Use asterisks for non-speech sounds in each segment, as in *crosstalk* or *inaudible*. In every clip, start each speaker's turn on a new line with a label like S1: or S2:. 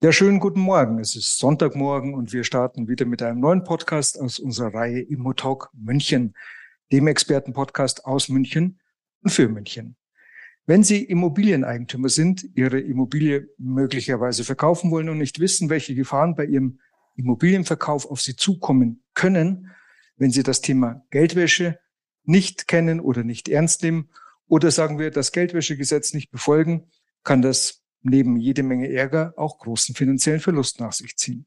S1: Ja, schönen guten Morgen. Es ist Sonntagmorgen und wir starten wieder mit einem neuen Podcast aus unserer Reihe Immotalk München, dem Expertenpodcast aus München und für München. Wenn Sie Immobilieneigentümer sind, Ihre Immobilie möglicherweise verkaufen wollen und nicht wissen, welche Gefahren bei Ihrem Immobilienverkauf auf Sie zukommen können, wenn Sie das Thema Geldwäsche nicht kennen oder nicht ernst nehmen oder sagen wir, das Geldwäschegesetz nicht befolgen, kann das neben jede Menge Ärger auch großen finanziellen Verlust nach sich ziehen.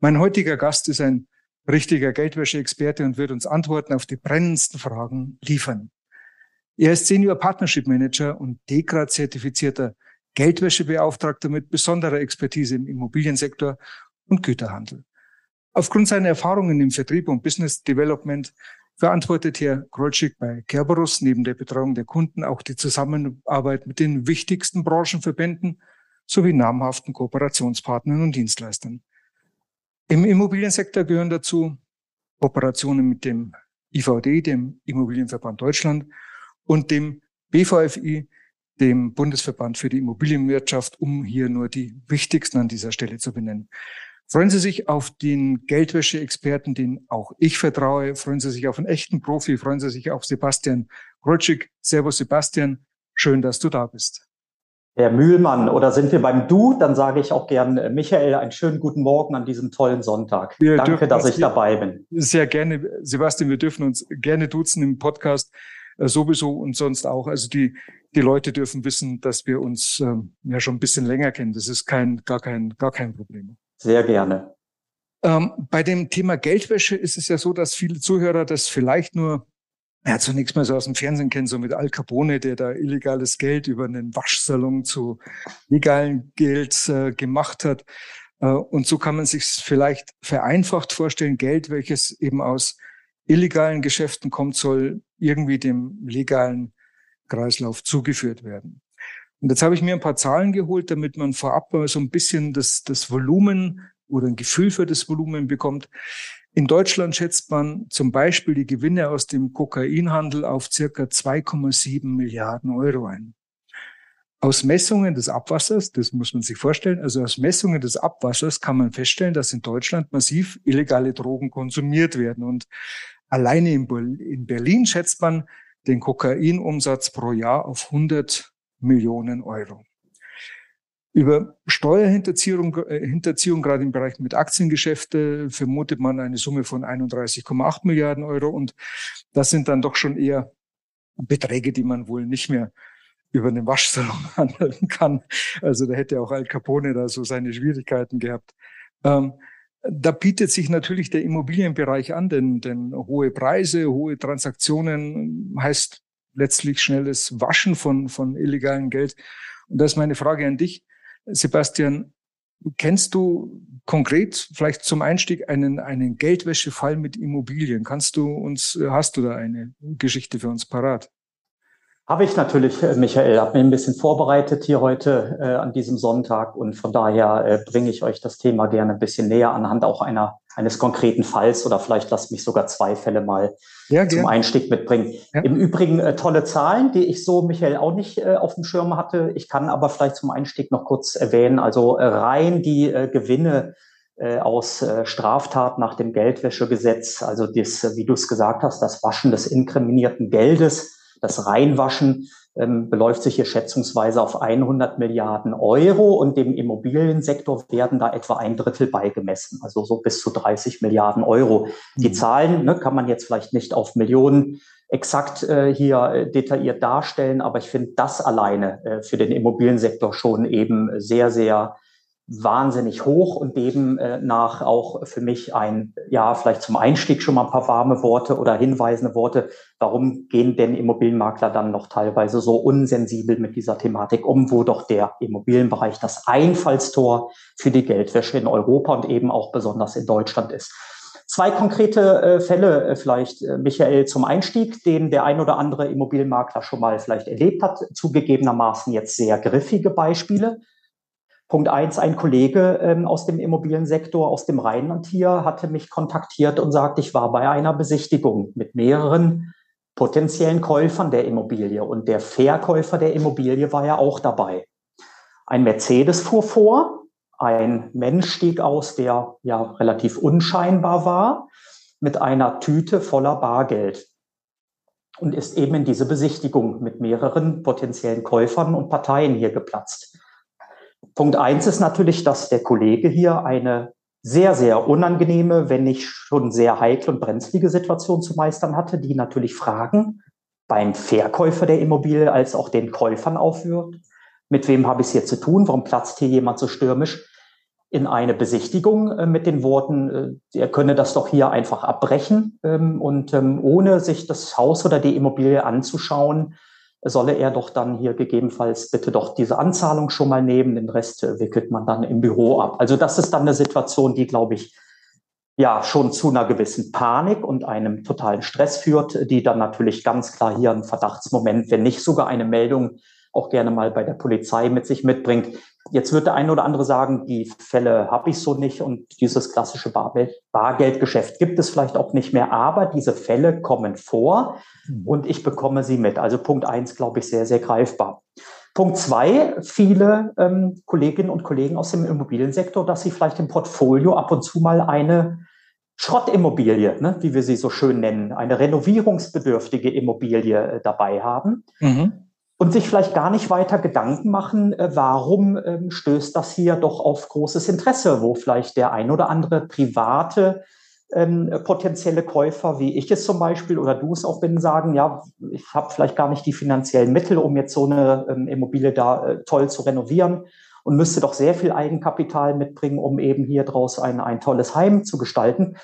S1: Mein heutiger Gast ist ein richtiger Geldwäsche-Experte und wird uns Antworten auf die brennendsten Fragen liefern. Er ist Senior Partnership Manager und DEKRA-zertifizierter Geldwäschebeauftragter mit besonderer Expertise im Immobiliensektor und Güterhandel. Aufgrund seiner Erfahrungen im Vertrieb und Business Development verantwortet Herr Krolschik bei Kerberos neben der Betreuung der Kunden auch die Zusammenarbeit mit den wichtigsten Branchenverbänden sowie namhaften Kooperationspartnern und Dienstleistern. Im Immobiliensektor gehören dazu Kooperationen mit dem IVD, dem Immobilienverband Deutschland und dem BVFI, dem Bundesverband für die Immobilienwirtschaft, um hier nur die wichtigsten an dieser Stelle zu benennen. Freuen Sie sich auf den Geldwäsche-Experten, den auch ich vertraue. Freuen Sie sich auf einen echten Profi. Freuen Sie sich auf Sebastian Grotschik. Servus, Sebastian. Schön, dass du da bist.
S2: Herr Mühlmann, oder sind wir beim Du? Dann sage ich auch gern, äh, Michael, einen schönen guten Morgen an diesem tollen Sonntag.
S1: Wir Danke, dass ich dabei bin. Sehr gerne, Sebastian. Wir dürfen uns gerne duzen im Podcast äh, sowieso und sonst auch. Also die, die Leute dürfen wissen, dass wir uns ähm, ja schon ein bisschen länger kennen. Das ist kein, gar kein, gar kein Problem.
S2: Sehr gerne.
S1: Ähm, bei dem Thema Geldwäsche ist es ja so, dass viele Zuhörer das vielleicht nur ja, zunächst mal so aus dem Fernsehen kennen, so mit Al Capone, der da illegales Geld über einen Waschsalon zu legalen Geld äh, gemacht hat. Äh, und so kann man sich vielleicht vereinfacht vorstellen, Geld, welches eben aus illegalen Geschäften kommt, soll irgendwie dem legalen Kreislauf zugeführt werden. Und jetzt habe ich mir ein paar Zahlen geholt, damit man vorab so ein bisschen das, das Volumen oder ein Gefühl für das Volumen bekommt. In Deutschland schätzt man zum Beispiel die Gewinne aus dem Kokainhandel auf circa 2,7 Milliarden Euro ein. Aus Messungen des Abwassers, das muss man sich vorstellen, also aus Messungen des Abwassers kann man feststellen, dass in Deutschland massiv illegale Drogen konsumiert werden. Und alleine in Berlin schätzt man den Kokainumsatz pro Jahr auf 100 Millionen Euro. Über Steuerhinterziehung, äh, Hinterziehung, gerade im Bereich mit Aktiengeschäfte, vermutet man eine Summe von 31,8 Milliarden Euro. Und das sind dann doch schon eher Beträge, die man wohl nicht mehr über den Waschsalon *laughs* handeln kann. Also da hätte auch Al Capone da so seine Schwierigkeiten gehabt. Ähm, da bietet sich natürlich der Immobilienbereich an, denn, denn hohe Preise, hohe Transaktionen heißt letztlich schnelles Waschen von, von illegalem Geld. Und das ist meine Frage an dich, Sebastian. Kennst du konkret vielleicht zum Einstieg einen, einen Geldwäschefall mit Immobilien? Kannst du uns, hast du da eine Geschichte für uns parat?
S2: Habe ich natürlich, äh, Michael, habe mir ein bisschen vorbereitet hier heute äh, an diesem Sonntag und von daher äh, bringe ich euch das Thema gerne ein bisschen näher anhand auch einer eines konkreten Falls oder vielleicht lasst mich sogar zwei Fälle mal ja, zum Einstieg mitbringen. Ja. Im Übrigen äh, tolle Zahlen, die ich so, Michael, auch nicht äh, auf dem Schirm hatte. Ich kann aber vielleicht zum Einstieg noch kurz erwähnen, also äh, rein die äh, Gewinne äh, aus äh, Straftaten nach dem Geldwäschegesetz, also das, wie du es gesagt hast, das Waschen des inkriminierten Geldes, das Reinwaschen ähm, beläuft sich hier schätzungsweise auf 100 Milliarden Euro und dem Immobiliensektor werden da etwa ein Drittel beigemessen, also so bis zu 30 Milliarden Euro. Die mhm. Zahlen ne, kann man jetzt vielleicht nicht auf Millionen exakt äh, hier äh, detailliert darstellen, aber ich finde das alleine äh, für den Immobiliensektor schon eben sehr, sehr wahnsinnig hoch und demnach auch für mich ein, ja, vielleicht zum Einstieg schon mal ein paar warme Worte oder hinweisende Worte. Warum gehen denn Immobilienmakler dann noch teilweise so unsensibel mit dieser Thematik um, wo doch der Immobilienbereich das Einfallstor für die Geldwäsche in Europa und eben auch besonders in Deutschland ist? Zwei konkrete äh, Fälle äh, vielleicht, äh, Michael, zum Einstieg, den der ein oder andere Immobilienmakler schon mal vielleicht erlebt hat. Zugegebenermaßen jetzt sehr griffige Beispiele. Punkt eins, ein Kollege ähm, aus dem Immobiliensektor, aus dem Rheinland hier, hatte mich kontaktiert und sagt, ich war bei einer Besichtigung mit mehreren potenziellen Käufern der Immobilie und der Verkäufer der Immobilie war ja auch dabei. Ein Mercedes fuhr vor, ein Mensch stieg aus, der ja relativ unscheinbar war, mit einer Tüte voller Bargeld und ist eben in diese Besichtigung mit mehreren potenziellen Käufern und Parteien hier geplatzt. Punkt eins ist natürlich, dass der Kollege hier eine sehr, sehr unangenehme, wenn nicht schon sehr heikle und brenzlige Situation zu meistern hatte, die natürlich Fragen beim Verkäufer der Immobilie als auch den Käufern aufwirkt. Mit wem habe ich es hier zu tun? Warum platzt hier jemand so stürmisch in eine Besichtigung äh, mit den Worten, äh, er könne das doch hier einfach abbrechen ähm, und ähm, ohne sich das Haus oder die Immobilie anzuschauen, solle er doch dann hier gegebenenfalls bitte doch diese Anzahlung schon mal nehmen, den Rest wickelt man dann im Büro ab. Also das ist dann eine Situation, die, glaube ich, ja schon zu einer gewissen Panik und einem totalen Stress führt, die dann natürlich ganz klar hier einen Verdachtsmoment, wenn nicht sogar eine Meldung auch gerne mal bei der Polizei mit sich mitbringt. Jetzt wird der eine oder andere sagen, die Fälle habe ich so nicht und dieses klassische Bargeldgeschäft gibt es vielleicht auch nicht mehr, aber diese Fälle kommen vor mhm. und ich bekomme sie mit. Also Punkt eins, glaube ich, sehr, sehr greifbar. Punkt zwei, viele ähm, Kolleginnen und Kollegen aus dem Immobiliensektor, dass sie vielleicht im Portfolio ab und zu mal eine Schrottimmobilie, ne, wie wir sie so schön nennen, eine renovierungsbedürftige Immobilie äh, dabei haben. Mhm und sich vielleicht gar nicht weiter Gedanken machen, äh, warum ähm, stößt das hier doch auf großes Interesse, wo vielleicht der ein oder andere private ähm, potenzielle Käufer, wie ich es zum Beispiel oder du es auch bin, sagen, ja, ich habe vielleicht gar nicht die finanziellen Mittel, um jetzt so eine ähm, Immobilie da äh, toll zu renovieren und müsste doch sehr viel Eigenkapital mitbringen, um eben hier draus ein, ein tolles Heim zu gestalten.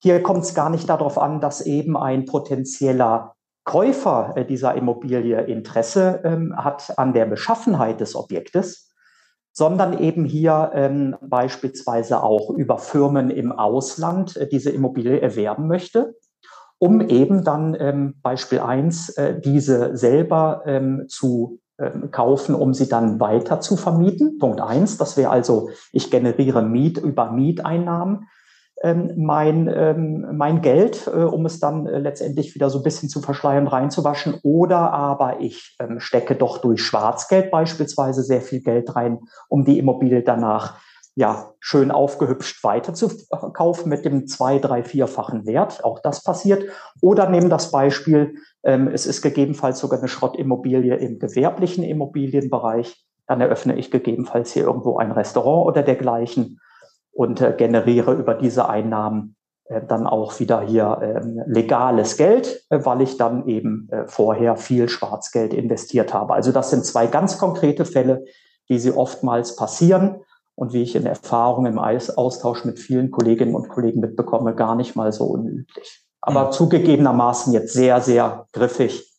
S2: Hier kommt es gar nicht darauf an, dass eben ein potenzieller Käufer äh, dieser Immobilie Interesse ähm, hat an der Beschaffenheit des Objektes, sondern eben hier ähm, beispielsweise auch über Firmen im Ausland äh, diese Immobilie erwerben möchte, um eben dann ähm, Beispiel eins äh, diese selber ähm, zu ähm, kaufen, um sie dann weiter zu vermieten. Punkt eins, das wäre also, ich generiere Miet über Mieteinnahmen mein, ähm, mein Geld, äh, um es dann äh, letztendlich wieder so ein bisschen zu verschleiern, reinzuwaschen. Oder aber ich ähm, stecke doch durch Schwarzgeld beispielsweise sehr viel Geld rein, um die Immobilie danach ja schön aufgehübscht weiter zu kaufen mit dem zwei, drei, vierfachen Wert. Auch das passiert. Oder nehmen das Beispiel, ähm, es ist gegebenenfalls sogar eine Schrottimmobilie im gewerblichen Immobilienbereich. Dann eröffne ich gegebenenfalls hier irgendwo ein Restaurant oder dergleichen und äh, generiere über diese Einnahmen äh, dann auch wieder hier äh, legales Geld, äh, weil ich dann eben äh, vorher viel Schwarzgeld investiert habe. Also das sind zwei ganz konkrete Fälle, wie sie oftmals passieren und wie ich in Erfahrung im Austausch mit vielen Kolleginnen und Kollegen mitbekomme, gar nicht mal so unüblich. Aber mhm. zugegebenermaßen jetzt sehr, sehr griffig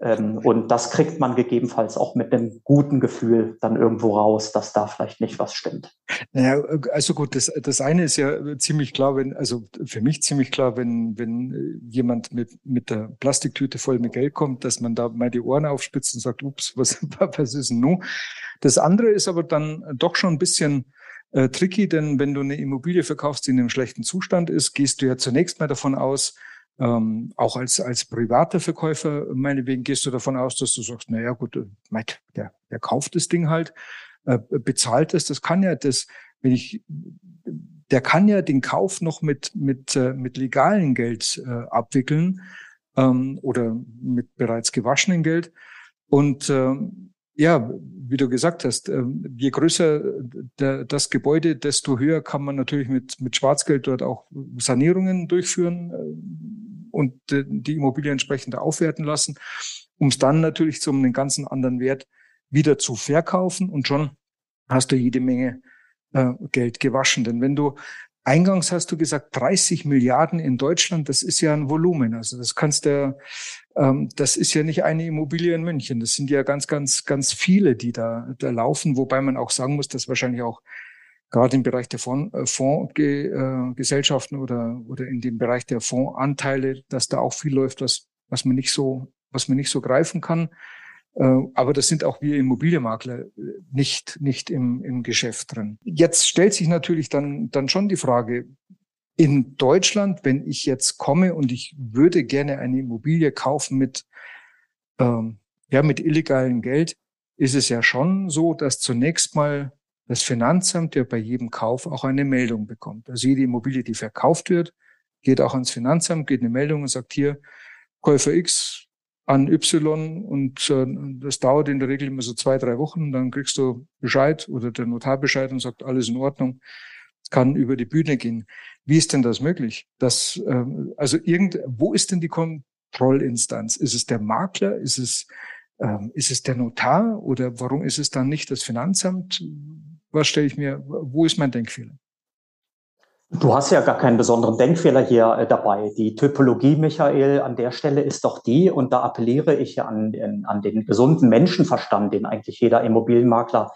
S2: ähm, und das kriegt man gegebenenfalls auch mit einem guten Gefühl dann irgendwo raus, dass da vielleicht nicht was stimmt.
S1: Naja, also gut, das, das eine ist ja ziemlich klar, wenn, also für mich ziemlich klar, wenn, wenn jemand mit, mit der Plastiktüte voll mit Geld kommt, dass man da mal die Ohren aufspitzt und sagt, ups, was, *laughs* was ist denn nun? Das andere ist aber dann doch schon ein bisschen äh, tricky, denn wenn du eine Immobilie verkaufst, die in einem schlechten Zustand ist, gehst du ja zunächst mal davon aus, ähm, auch als, als privater Verkäufer, meinetwegen, gehst du davon aus, dass du sagst, na ja, gut, äh, der, der kauft das Ding halt, äh, bezahlt es. Das kann ja das, wenn ich, der kann ja den Kauf noch mit, mit, äh, mit legalen Geld äh, abwickeln ähm, oder mit bereits gewaschenem Geld. Und äh, ja, wie du gesagt hast, äh, je größer der, das Gebäude, desto höher kann man natürlich mit, mit Schwarzgeld dort auch Sanierungen durchführen äh, und die Immobilie entsprechend aufwerten lassen, um es dann natürlich zu einem ganzen anderen Wert wieder zu verkaufen. Und schon hast du jede Menge äh, Geld gewaschen. Denn wenn du Eingangs hast du gesagt, 30 Milliarden in Deutschland, das ist ja ein Volumen. Also das kannst du, ähm, das ist ja nicht eine Immobilie in München. Das sind ja ganz, ganz, ganz viele, die da, da laufen, wobei man auch sagen muss, dass wahrscheinlich auch gerade im Bereich der Fondsgesellschaften äh, oder, oder in dem Bereich der Fondsanteile, dass da auch viel läuft, was, was man nicht so, was man nicht so greifen kann. Äh, aber das sind auch wir Immobilienmakler äh, nicht, nicht im, im Geschäft drin. Jetzt stellt sich natürlich dann, dann schon die Frage, in Deutschland, wenn ich jetzt komme und ich würde gerne eine Immobilie kaufen mit, ähm, ja, mit illegalem Geld, ist es ja schon so, dass zunächst mal das Finanzamt ja bei jedem Kauf auch eine Meldung bekommt. Also jede Immobilie, die verkauft wird, geht auch ans Finanzamt, geht eine Meldung und sagt hier, Käufer X an Y und äh, das dauert in der Regel immer so zwei, drei Wochen. Dann kriegst du Bescheid oder der Notar Bescheid und sagt, alles in Ordnung, kann über die Bühne gehen. Wie ist denn das möglich? Das, äh, also irgend, wo ist denn die Kontrollinstanz? Ist es der Makler? Ist es, äh, ist es der Notar? Oder warum ist es dann nicht das Finanzamt? Was stelle ich mir, wo ist mein Denkfehler?
S2: Du hast ja gar keinen besonderen Denkfehler hier äh, dabei. Die Typologie, Michael, an der Stelle ist doch die, und da appelliere ich an, an den gesunden Menschenverstand, den eigentlich jeder Immobilienmakler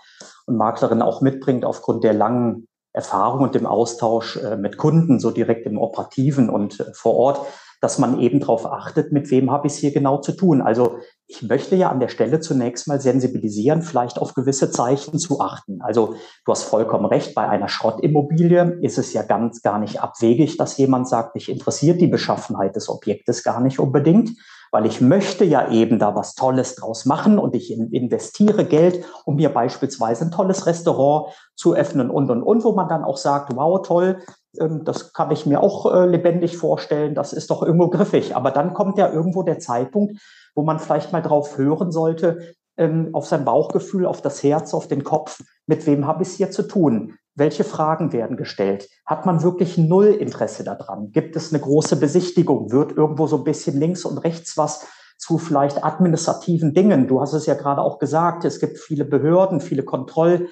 S2: und Maklerin auch mitbringt aufgrund der langen Erfahrung und dem Austausch äh, mit Kunden, so direkt im Operativen und äh, vor Ort, dass man eben darauf achtet, mit wem habe ich es hier genau zu tun. Also ich möchte ja an der Stelle zunächst mal sensibilisieren, vielleicht auf gewisse Zeichen zu achten. Also du hast vollkommen recht, bei einer Schrottimmobilie ist es ja ganz gar nicht abwegig, dass jemand sagt, mich interessiert die Beschaffenheit des Objektes gar nicht unbedingt weil ich möchte ja eben da was Tolles draus machen und ich investiere Geld, um mir beispielsweise ein tolles Restaurant zu öffnen und, und, und, wo man dann auch sagt, wow, toll, das kann ich mir auch äh, lebendig vorstellen, das ist doch irgendwo griffig. Aber dann kommt ja irgendwo der Zeitpunkt, wo man vielleicht mal drauf hören sollte, ähm, auf sein Bauchgefühl, auf das Herz, auf den Kopf, mit wem habe ich es hier zu tun? Welche Fragen werden gestellt? Hat man wirklich null Interesse daran? Gibt es eine große Besichtigung? Wird irgendwo so ein bisschen links und rechts was zu vielleicht administrativen Dingen? Du hast es ja gerade auch gesagt, es gibt viele Behörden, viele Kontroll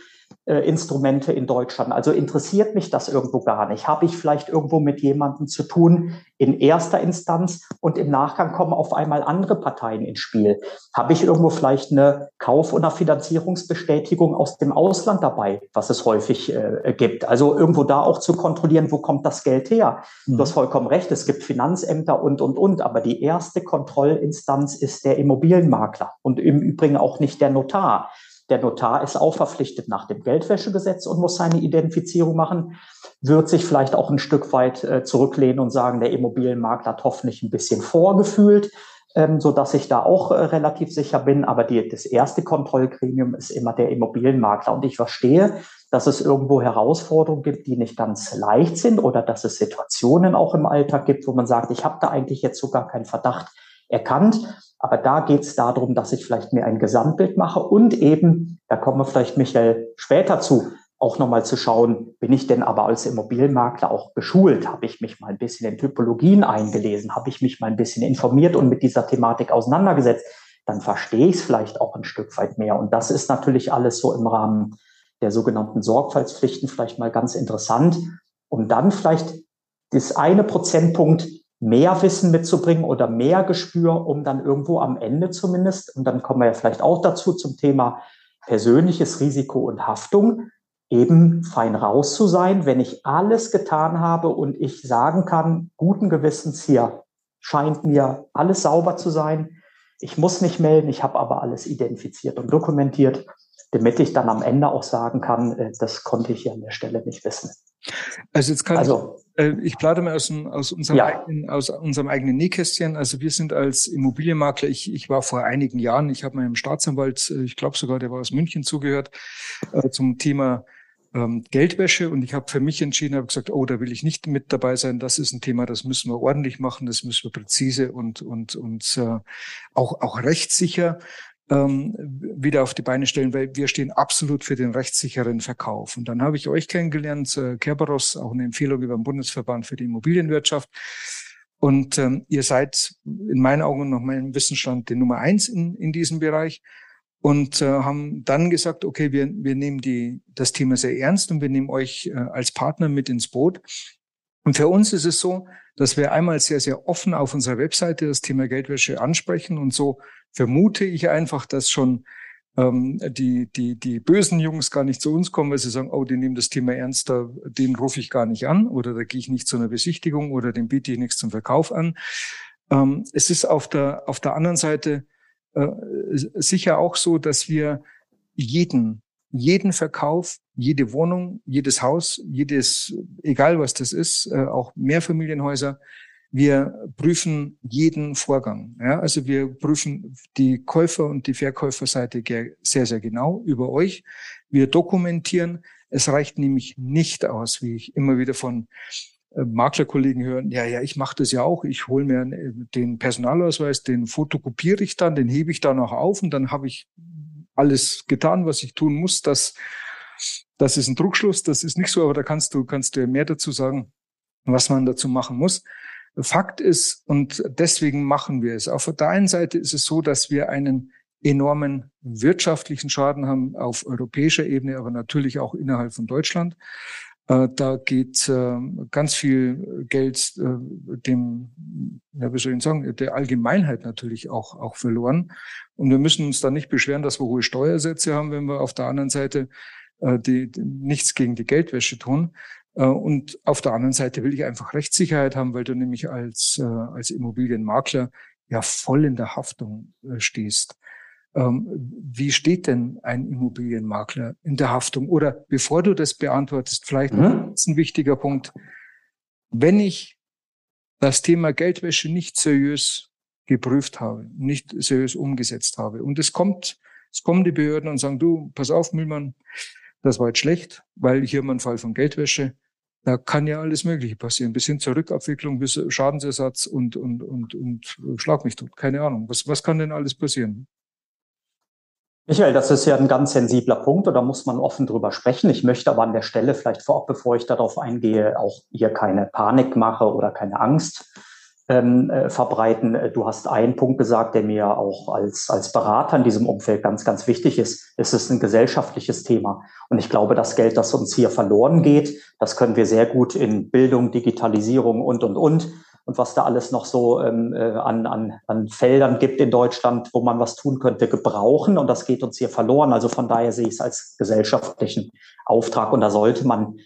S2: äh, Instrumente in Deutschland. Also interessiert mich das irgendwo gar nicht. Habe ich vielleicht irgendwo mit jemandem zu tun in erster Instanz und im Nachgang kommen auf einmal andere Parteien ins Spiel? Habe ich irgendwo vielleicht eine Kauf- oder Finanzierungsbestätigung aus dem Ausland dabei, was es häufig äh, gibt? Also irgendwo da auch zu kontrollieren, wo kommt das Geld her? Mhm. Du hast vollkommen recht, es gibt Finanzämter und, und, und, aber die erste Kontrollinstanz ist der Immobilienmakler und im Übrigen auch nicht der Notar. Der Notar ist auch verpflichtet nach dem Geldwäschegesetz und muss seine Identifizierung machen, wird sich vielleicht auch ein Stück weit äh, zurücklehnen und sagen, der Immobilienmakler hat hoffentlich ein bisschen vorgefühlt, ähm, so dass ich da auch äh, relativ sicher bin. Aber die, das erste Kontrollgremium ist immer der Immobilienmakler. Und ich verstehe, dass es irgendwo Herausforderungen gibt, die nicht ganz leicht sind oder dass es Situationen auch im Alltag gibt, wo man sagt, ich habe da eigentlich jetzt sogar keinen Verdacht erkannt. Aber da geht es darum, dass ich vielleicht mir ein Gesamtbild mache und eben, da kommen wir vielleicht, Michael, später zu, auch nochmal zu schauen, bin ich denn aber als Immobilienmakler auch geschult? Habe ich mich mal ein bisschen in Typologien eingelesen? Habe ich mich mal ein bisschen informiert und mit dieser Thematik auseinandergesetzt? Dann verstehe ich es vielleicht auch ein Stück weit mehr. Und das ist natürlich alles so im Rahmen der sogenannten Sorgfaltspflichten vielleicht mal ganz interessant, um dann vielleicht das eine Prozentpunkt mehr Wissen mitzubringen oder mehr Gespür, um dann irgendwo am Ende zumindest, und dann kommen wir ja vielleicht auch dazu zum Thema persönliches Risiko und Haftung, eben fein raus zu sein, wenn ich alles getan habe und ich sagen kann, guten Gewissens hier scheint mir alles sauber zu sein. Ich muss nicht melden, ich habe aber alles identifiziert und dokumentiert, damit ich dann am Ende auch sagen kann, äh, das konnte ich hier an der Stelle nicht wissen.
S1: Also jetzt kann also, ich, äh, ich plane mal aus, aus, unserem ja. eigenen, aus unserem eigenen Nähkästchen. Also wir sind als Immobilienmakler, ich, ich war vor einigen Jahren, ich habe meinem Staatsanwalt, äh, ich glaube sogar, der war aus München zugehört, äh, zum Thema ähm, Geldwäsche und ich habe für mich entschieden, habe gesagt, oh, da will ich nicht mit dabei sein. Das ist ein Thema, das müssen wir ordentlich machen, das müssen wir präzise und und und äh, auch auch rechtssicher ähm, wieder auf die Beine stellen, weil wir stehen absolut für den rechtssicheren Verkauf. Und dann habe ich euch kennengelernt, äh, Kerberos, auch eine Empfehlung über den Bundesverband für die Immobilienwirtschaft. Und ähm, ihr seid in meinen Augen und nach meinem Wissensstand die Nummer eins in, in diesem Bereich. und äh, haben dann gesagt, okay, wir, wir nehmen die, das Thema sehr ernst und wir nehmen euch äh, als Partner mit ins Boot. Und für uns ist es so, dass wir einmal sehr, sehr offen auf unserer Webseite das Thema Geldwäsche ansprechen. Und so vermute ich einfach, dass schon ähm, die, die, die bösen Jungs gar nicht zu uns kommen, weil sie sagen, oh, die nehmen das Thema ernst, da, den rufe ich gar nicht an oder da gehe ich nicht zu einer Besichtigung oder dem biete ich nichts zum Verkauf an. Ähm, es ist auf der, auf der anderen Seite äh, sicher auch so, dass wir jeden, jeden Verkauf, jede Wohnung, jedes Haus, jedes, egal was das ist, äh, auch Mehrfamilienhäuser, wir prüfen jeden Vorgang. Ja, also wir prüfen die Käufer- und die Verkäuferseite sehr, sehr genau über euch. Wir dokumentieren. Es reicht nämlich nicht aus, wie ich immer wieder von äh, Maklerkollegen hören, ja, ja, ich mache das ja auch. Ich hole mir den Personalausweis, den fotokopiere ich dann, den hebe ich da noch auf und dann habe ich alles getan, was ich tun muss. Das, das ist ein Druckschluss, das ist nicht so, aber da kannst du, kannst du mehr dazu sagen, was man dazu machen muss. Fakt ist, und deswegen machen wir es. Auf der einen Seite ist es so, dass wir einen enormen wirtschaftlichen Schaden haben auf europäischer Ebene, aber natürlich auch innerhalb von Deutschland. Äh, da geht äh, ganz viel Geld äh, dem, ja, wie soll ich sagen, der Allgemeinheit natürlich auch, auch verloren. Und wir müssen uns da nicht beschweren, dass wir hohe Steuersätze haben, wenn wir auf der anderen Seite die, die nichts gegen die Geldwäsche tun. Äh, und auf der anderen Seite will ich einfach Rechtssicherheit haben, weil du nämlich als, äh, als Immobilienmakler ja voll in der Haftung äh, stehst. Ähm, wie steht denn ein Immobilienmakler in der Haftung? Oder bevor du das beantwortest, vielleicht mhm. ein wichtiger Punkt. Wenn ich das Thema Geldwäsche nicht seriös geprüft habe, nicht seriös umgesetzt habe und es kommt, es kommen die Behörden und sagen, du, pass auf, Müllmann, das war jetzt schlecht, weil hier mal ein Fall von Geldwäsche. Da kann ja alles Mögliche passieren, bis hin zur Rückabwicklung, bis Schadensersatz und, und, und, und Schlag mich tot. Keine Ahnung. Was, was kann denn alles passieren?
S2: Michael, das ist ja ein ganz sensibler Punkt und da muss man offen drüber sprechen. Ich möchte aber an der Stelle vielleicht vorab, bevor ich darauf eingehe, auch hier keine Panik mache oder keine Angst ähm, äh, verbreiten. Du hast einen Punkt gesagt, der mir auch als, als Berater in diesem Umfeld ganz, ganz wichtig ist. Es ist ein gesellschaftliches Thema. Und ich glaube, das Geld, das uns hier verloren geht, das können wir sehr gut in Bildung, Digitalisierung und, und, und. Und was da alles noch so ähm, äh, an, an, an Feldern gibt in Deutschland, wo man was tun könnte, gebrauchen. Und das geht uns hier verloren. Also von daher sehe ich es als gesellschaftlichen Auftrag. Und da sollte man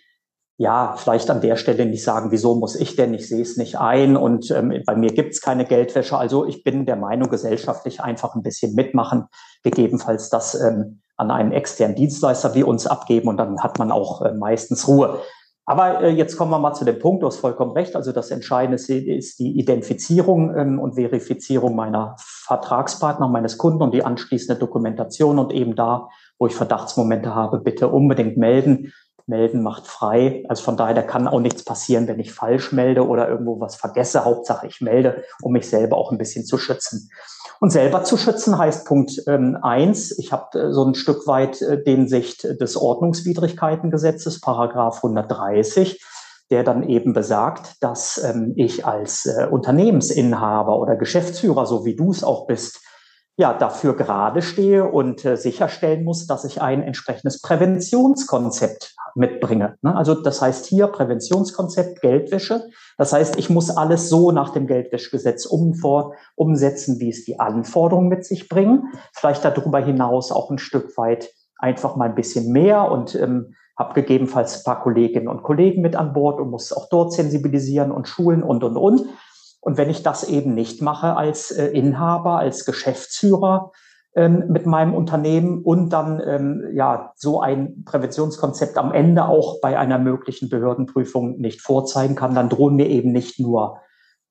S2: ja, vielleicht an der Stelle nicht sagen, wieso muss ich denn, ich sehe es nicht ein und ähm, bei mir gibt's keine Geldwäsche. Also ich bin der Meinung, gesellschaftlich einfach ein bisschen mitmachen, gegebenenfalls das ähm, an einen externen Dienstleister wie uns abgeben und dann hat man auch äh, meistens Ruhe. Aber äh, jetzt kommen wir mal zu dem Punkt, du hast vollkommen recht. Also das Entscheidende ist, ist die Identifizierung ähm, und Verifizierung meiner Vertragspartner, meines Kunden und die anschließende Dokumentation und eben da, wo ich Verdachtsmomente habe, bitte unbedingt melden melden macht frei. Also von daher, da kann auch nichts passieren, wenn ich falsch melde oder irgendwo was vergesse. Hauptsache, ich melde, um mich selber auch ein bisschen zu schützen. Und selber zu schützen heißt Punkt ähm, eins. Ich habe äh, so ein Stück weit äh, den Sicht des Ordnungswidrigkeitengesetzes, Paragraph 130 der dann eben besagt, dass ähm, ich als äh, Unternehmensinhaber oder Geschäftsführer, so wie du es auch bist, ja, dafür gerade stehe und äh, sicherstellen muss, dass ich ein entsprechendes Präventionskonzept mitbringe. Ne? Also das heißt hier Präventionskonzept Geldwäsche. Das heißt, ich muss alles so nach dem Geldwäschegesetz um, vor, umsetzen, wie es die Anforderungen mit sich bringen. Vielleicht darüber hinaus auch ein Stück weit einfach mal ein bisschen mehr und ähm, habe gegebenenfalls ein paar Kolleginnen und Kollegen mit an Bord und muss auch dort sensibilisieren und schulen und, und, und. Und wenn ich das eben nicht mache als äh, Inhaber, als Geschäftsführer ähm, mit meinem Unternehmen und dann ähm, ja so ein Präventionskonzept am Ende auch bei einer möglichen Behördenprüfung nicht vorzeigen kann, dann drohen mir eben nicht nur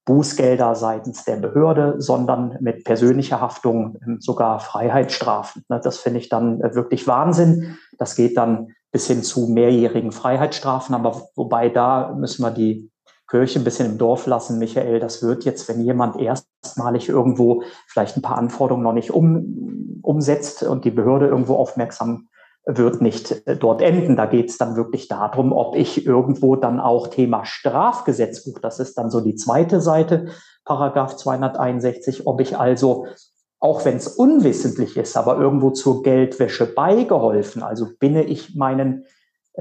S2: Bußgelder seitens der Behörde, sondern mit persönlicher Haftung ähm, sogar Freiheitsstrafen. Ne, das finde ich dann äh, wirklich Wahnsinn. Das geht dann bis hin zu mehrjährigen Freiheitsstrafen. Aber wobei da müssen wir die Kirche ein bisschen im Dorf lassen, Michael. Das wird jetzt, wenn jemand erstmalig irgendwo vielleicht ein paar Anforderungen noch nicht um, umsetzt und die Behörde irgendwo aufmerksam wird nicht äh, dort enden. Da geht es dann wirklich darum, ob ich irgendwo dann auch Thema Strafgesetzbuch, das ist dann so die zweite Seite, Paragraph 261, ob ich also auch wenn es unwissentlich ist, aber irgendwo zur Geldwäsche beigeholfen. Also bin ich meinen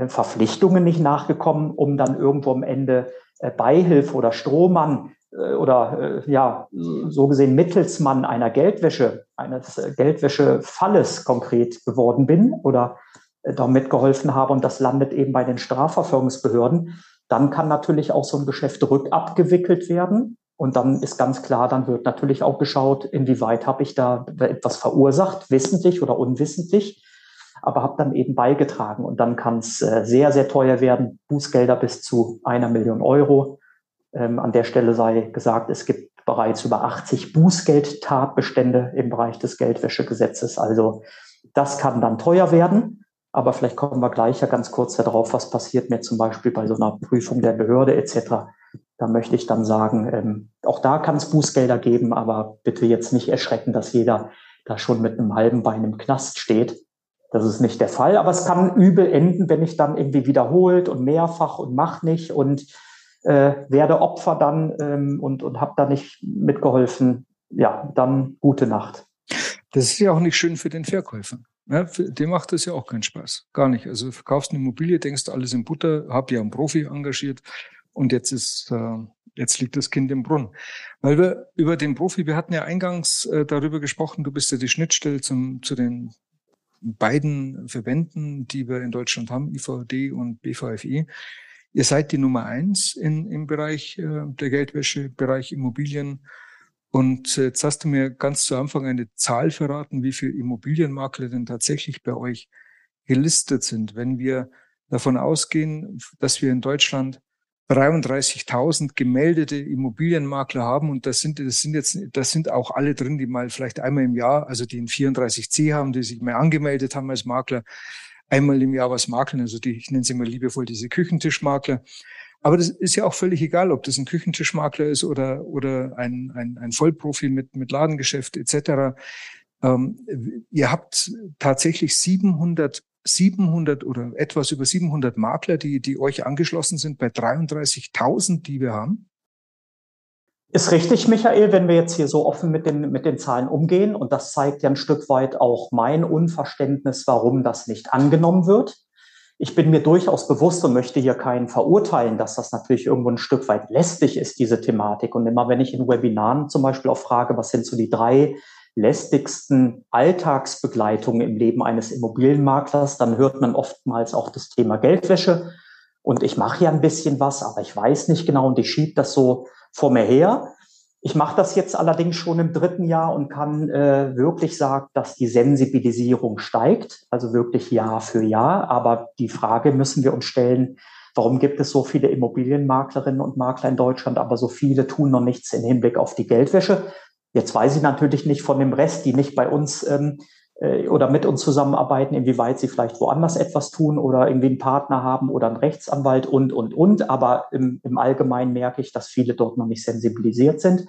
S2: Verpflichtungen nicht nachgekommen, um dann irgendwo am Ende äh, Beihilfe oder Strohmann äh, oder äh, ja, so gesehen Mittelsmann einer Geldwäsche, eines äh, Geldwäschefalles konkret geworden bin oder äh, da mitgeholfen habe und das landet eben bei den Strafverfolgungsbehörden, dann kann natürlich auch so ein Geschäft rückabgewickelt werden. Und dann ist ganz klar, dann wird natürlich auch geschaut, inwieweit habe ich da etwas verursacht, wissentlich oder unwissentlich, aber habe dann eben beigetragen. Und dann kann es äh, sehr, sehr teuer werden, Bußgelder bis zu einer Million Euro. Ähm, an der Stelle sei gesagt, es gibt bereits über 80 Bußgeldtatbestände im Bereich des Geldwäschegesetzes. Also das kann dann teuer werden. Aber vielleicht kommen wir gleich ja ganz kurz darauf, was passiert mir zum Beispiel bei so einer Prüfung der Behörde etc. Da möchte ich dann sagen, ähm, auch da kann es Bußgelder geben, aber bitte jetzt nicht erschrecken, dass jeder da schon mit einem halben Bein im Knast steht. Das ist nicht der Fall, aber es kann übel enden, wenn ich dann irgendwie wiederholt und mehrfach und mach nicht und äh, werde Opfer dann ähm, und, und habe da nicht mitgeholfen. Ja, dann gute Nacht.
S1: Das ist ja auch nicht schön für den Verkäufer. Ja, für, dem macht das ja auch keinen Spaß. Gar nicht. Also du verkaufst eine Immobilie, denkst alles in Butter, hab ja einen Profi engagiert und jetzt ist, äh, jetzt liegt das Kind im Brunnen. Weil wir über den Profi, wir hatten ja eingangs äh, darüber gesprochen, du bist ja die Schnittstelle zum, zu den beiden Verbänden, die wir in Deutschland haben, IVD und BVFI. Ihr seid die Nummer eins in, im Bereich äh, der Geldwäsche, Bereich Immobilien. Und äh, jetzt hast du mir ganz zu Anfang eine Zahl verraten, wie viele Immobilienmakler denn tatsächlich bei euch gelistet sind. Wenn wir davon ausgehen, dass wir in Deutschland 33.000 gemeldete Immobilienmakler haben und das sind, das sind jetzt, das sind auch alle drin, die mal vielleicht einmal im Jahr, also die ein 34c haben, die sich mal angemeldet haben als Makler, einmal im Jahr was makeln, also die, ich nenne sie mal liebevoll diese Küchentischmakler. Aber das ist ja auch völlig egal, ob das ein Küchentischmakler ist oder, oder ein, ein, ein Vollprofi mit, mit Ladengeschäft etc. Ähm, ihr habt tatsächlich 700 700 oder etwas über 700 Makler, die, die euch angeschlossen sind bei 33.000, die wir haben?
S2: Ist richtig, Michael, wenn wir jetzt hier so offen mit den, mit den Zahlen umgehen. Und das zeigt ja ein Stück weit auch mein Unverständnis, warum das nicht angenommen wird. Ich bin mir durchaus bewusst und möchte hier keinen verurteilen, dass das natürlich irgendwo ein Stück weit lästig ist, diese Thematik. Und immer wenn ich in Webinaren zum Beispiel auch frage, was sind so die drei lästigsten Alltagsbegleitungen im Leben eines Immobilienmaklers, dann hört man oftmals auch das Thema Geldwäsche. Und ich mache ja ein bisschen was, aber ich weiß nicht genau und ich schiebe das so vor mir her. Ich mache das jetzt allerdings schon im dritten Jahr und kann äh, wirklich sagen, dass die Sensibilisierung steigt, also wirklich Jahr für Jahr. Aber die Frage müssen wir uns stellen, warum gibt es so viele Immobilienmaklerinnen und Makler in Deutschland, aber so viele tun noch nichts im Hinblick auf die Geldwäsche? Jetzt weiß ich natürlich nicht von dem Rest, die nicht bei uns ähm, äh, oder mit uns zusammenarbeiten, inwieweit sie vielleicht woanders etwas tun oder irgendwie einen Partner haben oder einen Rechtsanwalt und, und, und. Aber im, im Allgemeinen merke ich, dass viele dort noch nicht sensibilisiert sind.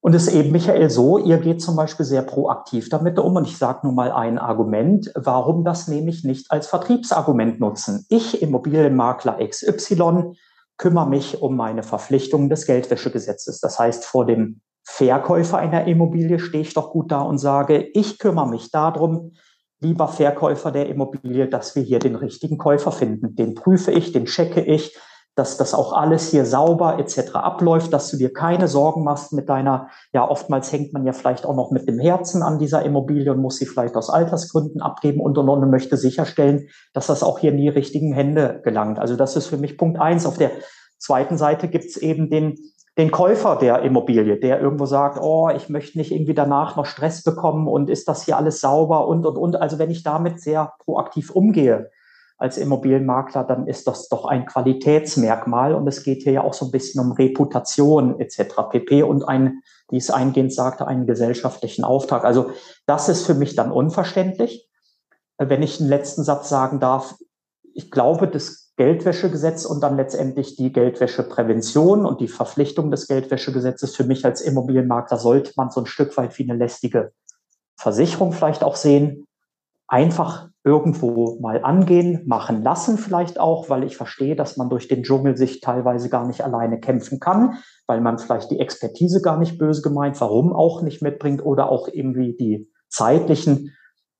S2: Und es ist eben, Michael, so, ihr geht zum Beispiel sehr proaktiv damit um. Und ich sage nur mal ein Argument, warum das nämlich nicht als Vertriebsargument nutzen. Ich, Immobilienmakler XY, kümmere mich um meine Verpflichtungen des Geldwäschegesetzes. Das heißt, vor dem Verkäufer einer Immobilie stehe ich doch gut da und sage, ich kümmere mich darum, lieber Verkäufer der Immobilie, dass wir hier den richtigen Käufer finden. Den prüfe ich, den checke ich, dass das auch alles hier sauber etc. abläuft, dass du dir keine Sorgen machst mit deiner, ja, oftmals hängt man ja vielleicht auch noch mit dem Herzen an dieser Immobilie und muss sie vielleicht aus Altersgründen abgeben und und und möchte sicherstellen, dass das auch hier in die richtigen Hände gelangt. Also das ist für mich Punkt eins. Auf der zweiten Seite gibt es eben den, den Käufer der Immobilie, der irgendwo sagt, oh, ich möchte nicht irgendwie danach noch Stress bekommen und ist das hier alles sauber und, und, und. Also wenn ich damit sehr proaktiv umgehe als Immobilienmakler, dann ist das doch ein Qualitätsmerkmal und es geht hier ja auch so ein bisschen um Reputation etc. pp. und ein, wie es eingehend sagte, einen gesellschaftlichen Auftrag. Also das ist für mich dann unverständlich. Wenn ich einen letzten Satz sagen darf, ich glaube, das Geldwäschegesetz und dann letztendlich die Geldwäscheprävention und die Verpflichtung des Geldwäschegesetzes. Für mich als Immobilienmakler sollte man so ein Stück weit wie eine lästige Versicherung vielleicht auch sehen. einfach irgendwo mal angehen, machen lassen vielleicht auch, weil ich verstehe, dass man durch den Dschungel sich teilweise gar nicht alleine kämpfen kann, weil man vielleicht die Expertise gar nicht böse gemeint, warum auch nicht mitbringt oder auch irgendwie die zeitlichen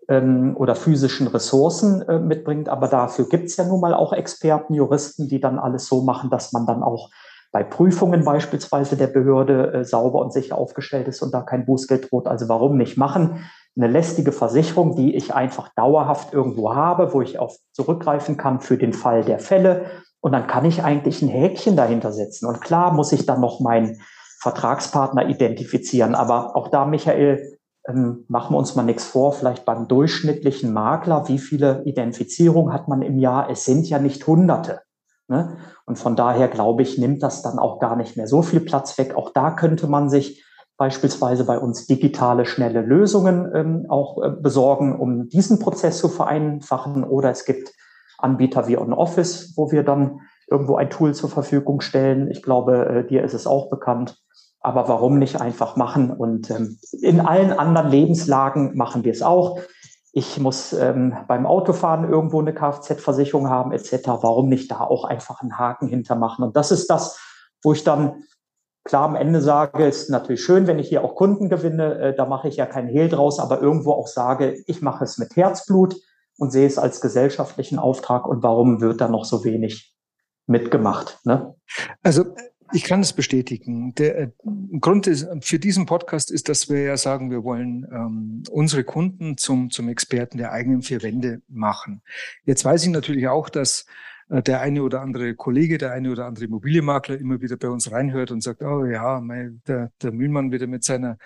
S2: ähm, oder physischen Ressourcen äh, mitbringt. Aber dafür gibt es ja nun mal auch Experten, Juristen, die dann alles so machen, dass man dann auch bei Prüfungen beispielsweise der Behörde äh, sauber und sicher aufgestellt ist und da kein Bußgeld droht. Also warum nicht machen? Eine lästige Versicherung, die ich einfach dauerhaft irgendwo habe, wo ich auf zurückgreifen kann für den Fall der Fälle. Und dann kann ich eigentlich ein Häkchen dahinter setzen. Und klar muss ich dann noch meinen Vertragspartner identifizieren. Aber auch da, Michael, ähm, machen wir uns mal nichts vor, vielleicht beim durchschnittlichen Makler, wie viele Identifizierungen hat man im Jahr? Es sind ja nicht Hunderte. Ne? Und von daher glaube ich, nimmt das dann auch gar nicht mehr so viel Platz weg. Auch da könnte man sich beispielsweise bei uns digitale, schnelle Lösungen ähm, auch äh, besorgen, um diesen Prozess zu vereinfachen. Oder es gibt Anbieter wie OnOffice, wo wir dann irgendwo ein Tool zur Verfügung stellen. Ich glaube, äh, dir ist es auch bekannt. Aber warum nicht einfach machen? Und ähm, in allen anderen Lebenslagen machen wir es auch ich muss ähm, beim Autofahren irgendwo eine Kfz-Versicherung haben etc. Warum nicht da auch einfach einen Haken hintermachen? Und das ist das, wo ich dann klar am Ende sage, ist natürlich schön, wenn ich hier auch Kunden gewinne, äh, da mache ich ja keinen Hehl draus, aber irgendwo auch sage, ich mache es mit Herzblut und sehe es als gesellschaftlichen Auftrag und warum wird da noch so wenig mitgemacht? Ne?
S1: Also ich kann es bestätigen. Der äh, Grund ist, für diesen Podcast ist, dass wir ja sagen, wir wollen ähm, unsere Kunden zum, zum Experten der eigenen vier Wände machen. Jetzt weiß ich natürlich auch, dass äh, der eine oder andere Kollege, der eine oder andere Immobilienmakler immer wieder bei uns reinhört und sagt, oh ja, mein, der, der Mühlmann wieder mit seiner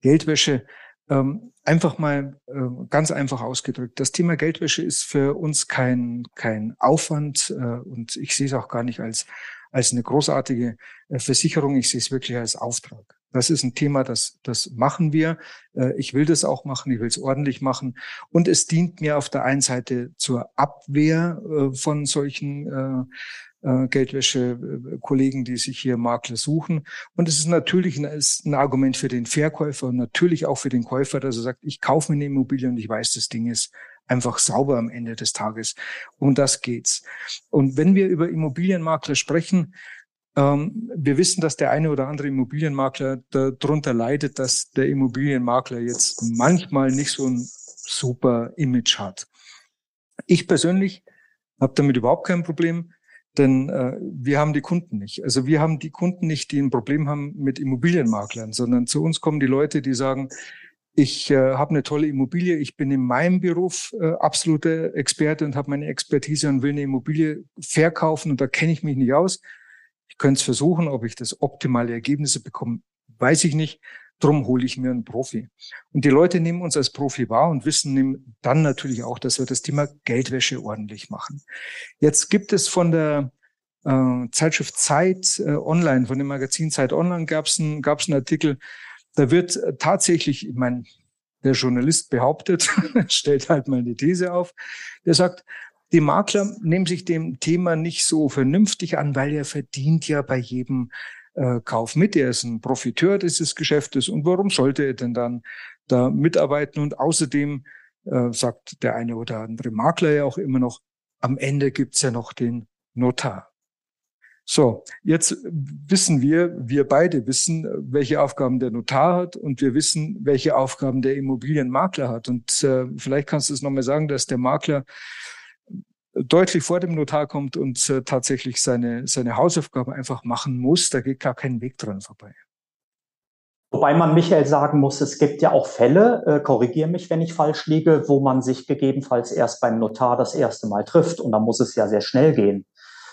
S1: Geldwäsche. Ähm, einfach mal äh, ganz einfach ausgedrückt. Das Thema Geldwäsche ist für uns kein, kein Aufwand äh, und ich sehe es auch gar nicht als als eine großartige äh, Versicherung. Ich sehe es wirklich als Auftrag. Das ist ein Thema, das, das machen wir. Äh, ich will das auch machen, ich will es ordentlich machen. Und es dient mir auf der einen Seite zur Abwehr äh, von solchen Geldwäsche-Kollegen, die sich hier Makler suchen. Und es ist natürlich ein, ist ein Argument für den Verkäufer und natürlich auch für den Käufer, dass er sagt, ich kaufe mir eine Immobilie und ich weiß, das Ding ist einfach sauber am Ende des Tages. Um das geht's. Und wenn wir über Immobilienmakler sprechen, ähm, wir wissen, dass der eine oder andere Immobilienmakler darunter leidet, dass der Immobilienmakler jetzt manchmal nicht so ein super Image hat. Ich persönlich habe damit überhaupt kein Problem, denn äh, wir haben die Kunden nicht. Also wir haben die Kunden nicht, die ein Problem haben mit Immobilienmaklern, sondern zu uns kommen die Leute, die sagen, ich äh, habe eine tolle Immobilie. Ich bin in meinem Beruf äh, absolute Experte und habe meine Expertise und will eine Immobilie verkaufen und da kenne ich mich nicht aus. Ich könnte es versuchen, ob ich das optimale Ergebnisse bekomme, weiß ich nicht. Drum hole ich mir einen Profi. Und die Leute nehmen uns als Profi wahr und wissen dann natürlich auch, dass wir das Thema Geldwäsche ordentlich machen. Jetzt gibt es von der äh, Zeitschrift Zeit äh, Online, von dem Magazin Zeit Online gab es gab's einen Artikel, da wird tatsächlich, ich meine, der Journalist behauptet, *laughs* stellt halt mal eine These auf, der sagt, die Makler nehmen sich dem Thema nicht so vernünftig an, weil er verdient ja bei jedem äh, Kauf mit. Er ist ein Profiteur dieses Geschäftes. Und warum sollte er denn dann da mitarbeiten? Und außerdem äh, sagt der eine oder andere Makler ja auch immer noch, am Ende gibt's ja noch den Notar. So, jetzt wissen wir, wir beide wissen, welche Aufgaben der Notar hat und wir wissen, welche Aufgaben der Immobilienmakler hat. Und äh, vielleicht kannst du es nochmal sagen, dass der Makler deutlich vor dem Notar kommt und äh, tatsächlich seine, seine Hausaufgaben einfach machen muss. Da geht gar kein Weg dran vorbei.
S2: Wobei man Michael sagen muss, es gibt ja auch Fälle, äh, korrigiere mich, wenn ich falsch liege, wo man sich gegebenenfalls erst beim Notar das erste Mal trifft. Und da muss es ja sehr schnell gehen.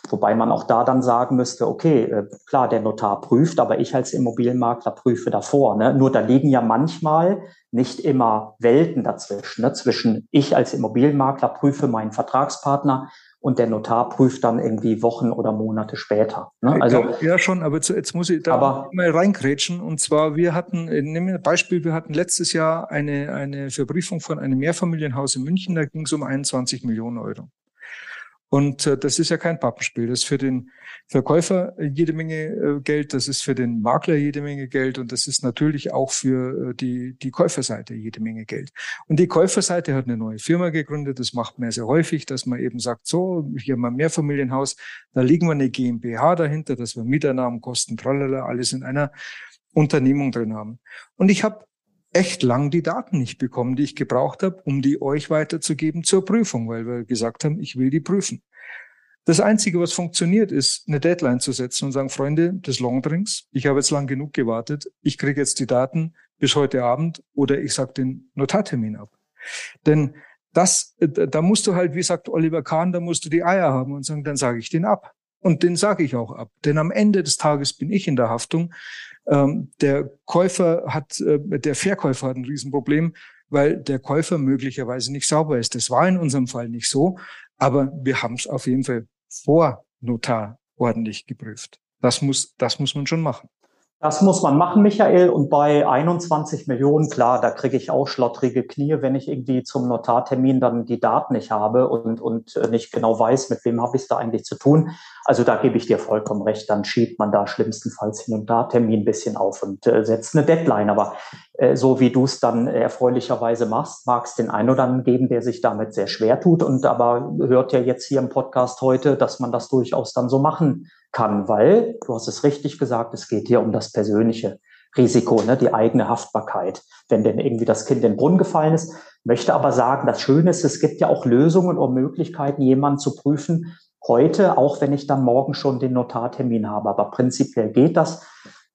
S2: Wobei man auch da dann sagen müsste, okay, äh, klar, der Notar prüft, aber ich als Immobilienmakler prüfe davor. Ne? Nur da liegen ja manchmal nicht immer Welten dazwischen. Ne? Zwischen ich als Immobilienmakler prüfe meinen Vertragspartner und der Notar prüft dann irgendwie Wochen oder Monate später.
S1: Ne? Also ja schon, aber jetzt muss ich da aber, mal reingrätschen. Und zwar wir hatten, äh, nehmen wir ein Beispiel, wir hatten letztes Jahr eine eine Verbriefung von einem Mehrfamilienhaus in München, da ging es um 21 Millionen Euro. Und äh, das ist ja kein Pappenspiel. Das ist für den Verkäufer jede Menge äh, Geld, das ist für den Makler jede Menge Geld und das ist natürlich auch für äh, die, die Käuferseite jede Menge Geld. Und die Käuferseite hat eine neue Firma gegründet. Das macht man sehr häufig, dass man eben sagt, so, hier haben wir ein Mehrfamilienhaus, da liegen wir eine GmbH dahinter, dass wir Mieternamen, Kosten, tralala, alles in einer Unternehmung drin haben. Und ich habe echt lang die Daten nicht bekommen, die ich gebraucht habe, um die euch weiterzugeben zur Prüfung, weil wir gesagt haben, ich will die prüfen. Das Einzige, was funktioniert, ist, eine Deadline zu setzen und sagen, Freunde des Longdrinks, ich habe jetzt lang genug gewartet, ich kriege jetzt die Daten bis heute Abend oder ich sage den Notartermin ab. Denn das, da musst du halt, wie sagt Oliver Kahn, da musst du die Eier haben und sagen, dann sage ich den ab. Und den sage ich auch ab. Denn am Ende des Tages bin ich in der Haftung ähm, der Käufer hat, äh, der Verkäufer hat ein Riesenproblem, weil der Käufer möglicherweise nicht sauber ist. Das war in unserem Fall nicht so, aber wir haben es auf jeden Fall vor Notar ordentlich geprüft. Das muss, das muss man schon machen.
S2: Das muss man machen, Michael. Und bei 21 Millionen, klar, da kriege ich auch schlottrige Knie, wenn ich irgendwie zum Notartermin dann die Daten nicht habe und, und äh, nicht genau weiß, mit wem habe ich es da eigentlich zu tun. Also da gebe ich dir vollkommen recht. Dann schiebt man da schlimmstenfalls den Notartermin ein bisschen auf und äh, setzt eine Deadline. Aber äh, so wie du es dann erfreulicherweise machst, mag es den einen oder anderen geben, der sich damit sehr schwer tut. Und aber hört ja jetzt hier im Podcast heute, dass man das durchaus dann so machen kann, weil, du hast es richtig gesagt, es geht hier um das persönliche Risiko, ne, die eigene Haftbarkeit, wenn denn irgendwie das Kind in den Brunnen gefallen ist. Möchte aber sagen, das Schöne ist, es gibt ja auch Lösungen und Möglichkeiten, jemanden zu prüfen, heute, auch wenn ich dann morgen schon den Notartermin habe. Aber prinzipiell geht das.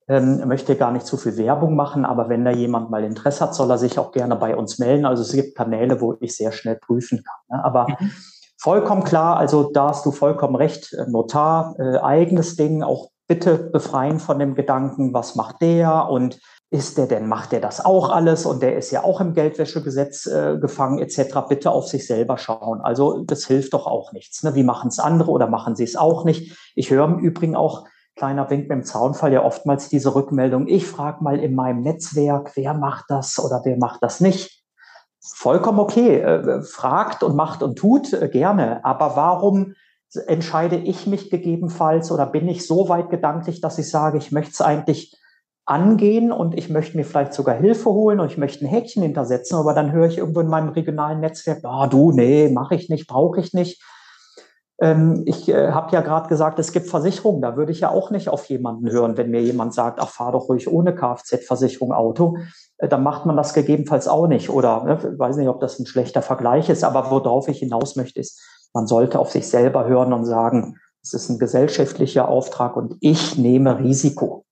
S2: Ähm, möchte gar nicht zu viel Werbung machen, aber wenn da jemand mal Interesse hat, soll er sich auch gerne bei uns melden. Also es gibt Kanäle, wo ich sehr schnell prüfen kann. Ne? Aber mhm. Vollkommen klar, also da hast du vollkommen recht. Notar, äh, eigenes Ding, auch bitte befreien von dem Gedanken, was macht der und ist der denn, macht der das auch alles und der ist ja auch im Geldwäschegesetz äh, gefangen etc. Bitte auf sich selber schauen. Also das hilft doch auch nichts. Ne? Wie machen es andere oder machen sie es auch nicht? Ich höre im Übrigen auch, kleiner Wink mit dem Zaunfall, ja oftmals diese Rückmeldung, ich frage mal in meinem Netzwerk, wer macht das oder wer macht das nicht vollkommen okay. Äh, fragt und macht und tut äh, gerne. Aber warum entscheide ich mich gegebenenfalls oder bin ich so weit gedanklich, dass ich sage, ich möchte es eigentlich angehen und ich möchte mir vielleicht sogar Hilfe holen und ich möchte ein Häkchen hintersetzen, aber dann höre ich irgendwo in meinem regionalen Netzwerk, ah du, nee, mache ich nicht, brauche ich nicht. Ähm, ich äh, habe ja gerade gesagt, es gibt Versicherungen, da würde ich ja auch nicht auf jemanden hören, wenn mir jemand sagt, ach, fahr doch ruhig ohne Kfz-Versicherung Auto. Äh, dann macht man das gegebenenfalls auch nicht. Oder ne, ich weiß nicht, ob das ein schlechter Vergleich ist, aber worauf ich hinaus möchte, ist, man sollte auf sich selber hören und sagen, es ist ein gesellschaftlicher Auftrag und ich nehme Risiko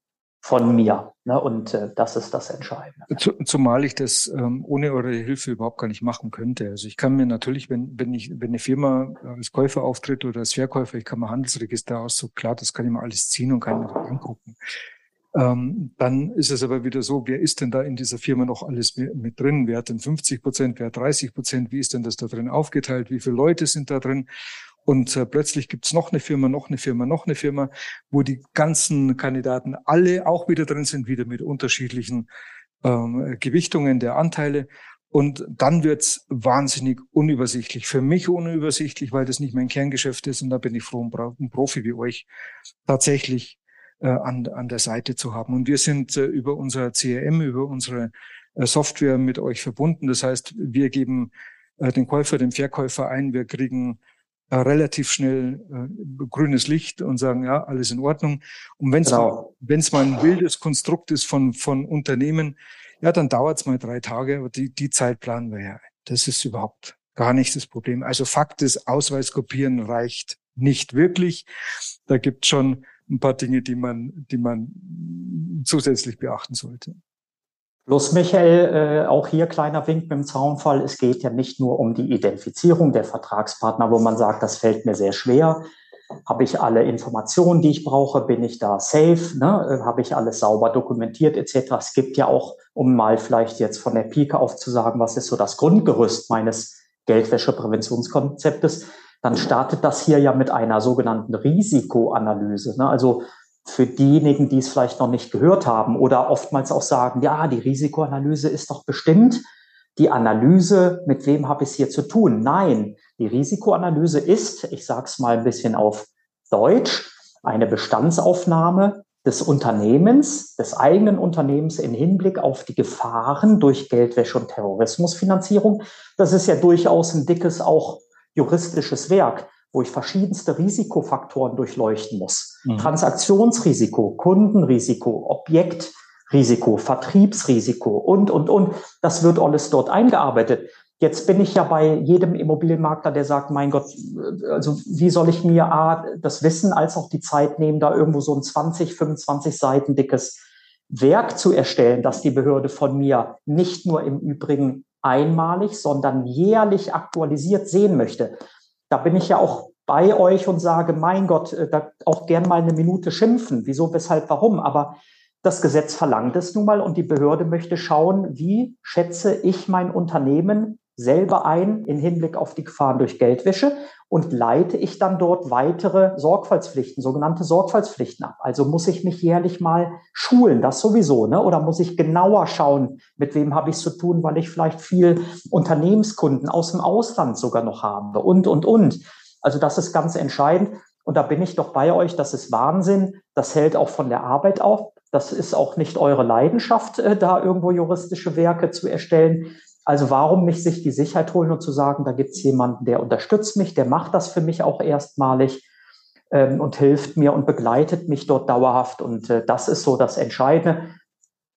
S2: von mir. Ne? Und äh, das ist das Entscheidende.
S1: zumal ich das ähm, ohne eure Hilfe überhaupt gar nicht machen könnte. Also ich kann mir natürlich, wenn, wenn ich, wenn eine Firma als Käufer auftritt oder als Verkäufer, ich kann mir Handelsregister aus, so klar, das kann ich mir alles ziehen und kann mir angucken. Ähm, dann ist es aber wieder so, wer ist denn da in dieser Firma noch alles mit drin? Wer hat denn 50 Prozent, wer hat 30 Prozent? Wie ist denn das da drin aufgeteilt? Wie viele Leute sind da drin? Und äh, plötzlich gibt's noch eine Firma, noch eine Firma, noch eine Firma, wo die ganzen Kandidaten alle auch wieder drin sind, wieder mit unterschiedlichen ähm, Gewichtungen der Anteile. Und dann wird's wahnsinnig unübersichtlich. Für mich unübersichtlich, weil das nicht mein Kerngeschäft ist. Und da bin ich froh, einen Profi wie euch tatsächlich äh, an, an der Seite zu haben. Und wir sind äh, über unser CRM, über unsere äh, Software mit euch verbunden. Das heißt, wir geben äh, den Käufer, den Verkäufer ein, wir kriegen relativ schnell äh, grünes Licht und sagen, ja, alles in Ordnung. Und wenn es genau. wenn es mal ein wildes Konstrukt ist von, von Unternehmen, ja, dann dauert es mal drei Tage, aber die, die Zeit planen wir ja. Das ist überhaupt gar nicht das Problem. Also Fakt ist, Ausweis kopieren reicht nicht wirklich. Da gibt schon ein paar Dinge, die man, die man zusätzlich beachten sollte.
S2: Plus, Michael, äh, auch hier kleiner Wink mit dem Zaunfall. Es geht ja nicht nur um die Identifizierung der Vertragspartner, wo man sagt, das fällt mir sehr schwer. Habe ich alle Informationen, die ich brauche? Bin ich da safe? Ne? Äh, habe ich alles sauber dokumentiert etc.? Es gibt ja auch, um mal vielleicht jetzt von der Pike auf zu sagen, was ist so das Grundgerüst meines Geldwäschepräventionskonzeptes, dann startet das hier ja mit einer sogenannten Risikoanalyse. Ne? Also für diejenigen, die es vielleicht noch nicht gehört haben oder oftmals auch sagen, ja, die Risikoanalyse ist doch bestimmt. die Analyse, mit wem habe ich es hier zu tun. Nein, die Risikoanalyse ist, ich sage es mal ein bisschen auf Deutsch, eine Bestandsaufnahme des Unternehmens, des eigenen Unternehmens in Hinblick auf die Gefahren durch Geldwäsche und Terrorismusfinanzierung. Das ist ja durchaus ein dickes, auch juristisches Werk, wo ich verschiedenste Risikofaktoren durchleuchten muss. Mhm. Transaktionsrisiko, Kundenrisiko, Objektrisiko, Vertriebsrisiko und, und, und. Das wird alles dort eingearbeitet. Jetzt bin ich ja bei jedem Immobilienmakler, der sagt, mein Gott, also wie soll ich mir A, das Wissen als auch die Zeit nehmen, da irgendwo so ein 20, 25 Seiten dickes Werk zu erstellen, das die Behörde von mir nicht nur im Übrigen einmalig, sondern jährlich aktualisiert sehen möchte. Da bin ich ja auch bei euch und sage, mein Gott, äh, da auch gern mal eine Minute schimpfen. Wieso, weshalb, warum? Aber das Gesetz verlangt es nun mal und die Behörde möchte schauen, wie schätze ich mein Unternehmen selber ein in Hinblick auf die Gefahren durch Geldwäsche und leite ich dann dort weitere Sorgfaltspflichten, sogenannte Sorgfaltspflichten ab. Also muss ich mich jährlich mal schulen, das sowieso, ne? Oder muss ich genauer schauen, mit wem habe ich es zu tun, weil ich vielleicht viel Unternehmenskunden aus dem Ausland sogar noch habe und, und, und. Also das ist ganz entscheidend. Und da bin ich doch bei euch, das ist Wahnsinn. Das hält auch von der Arbeit auf. Das ist auch nicht eure Leidenschaft, äh, da irgendwo juristische Werke zu erstellen. Also warum nicht sich die Sicherheit holen und zu sagen, da gibt es jemanden, der unterstützt mich, der macht das für mich auch erstmalig ähm, und hilft mir und begleitet mich dort dauerhaft. Und äh, das ist so das Entscheidende.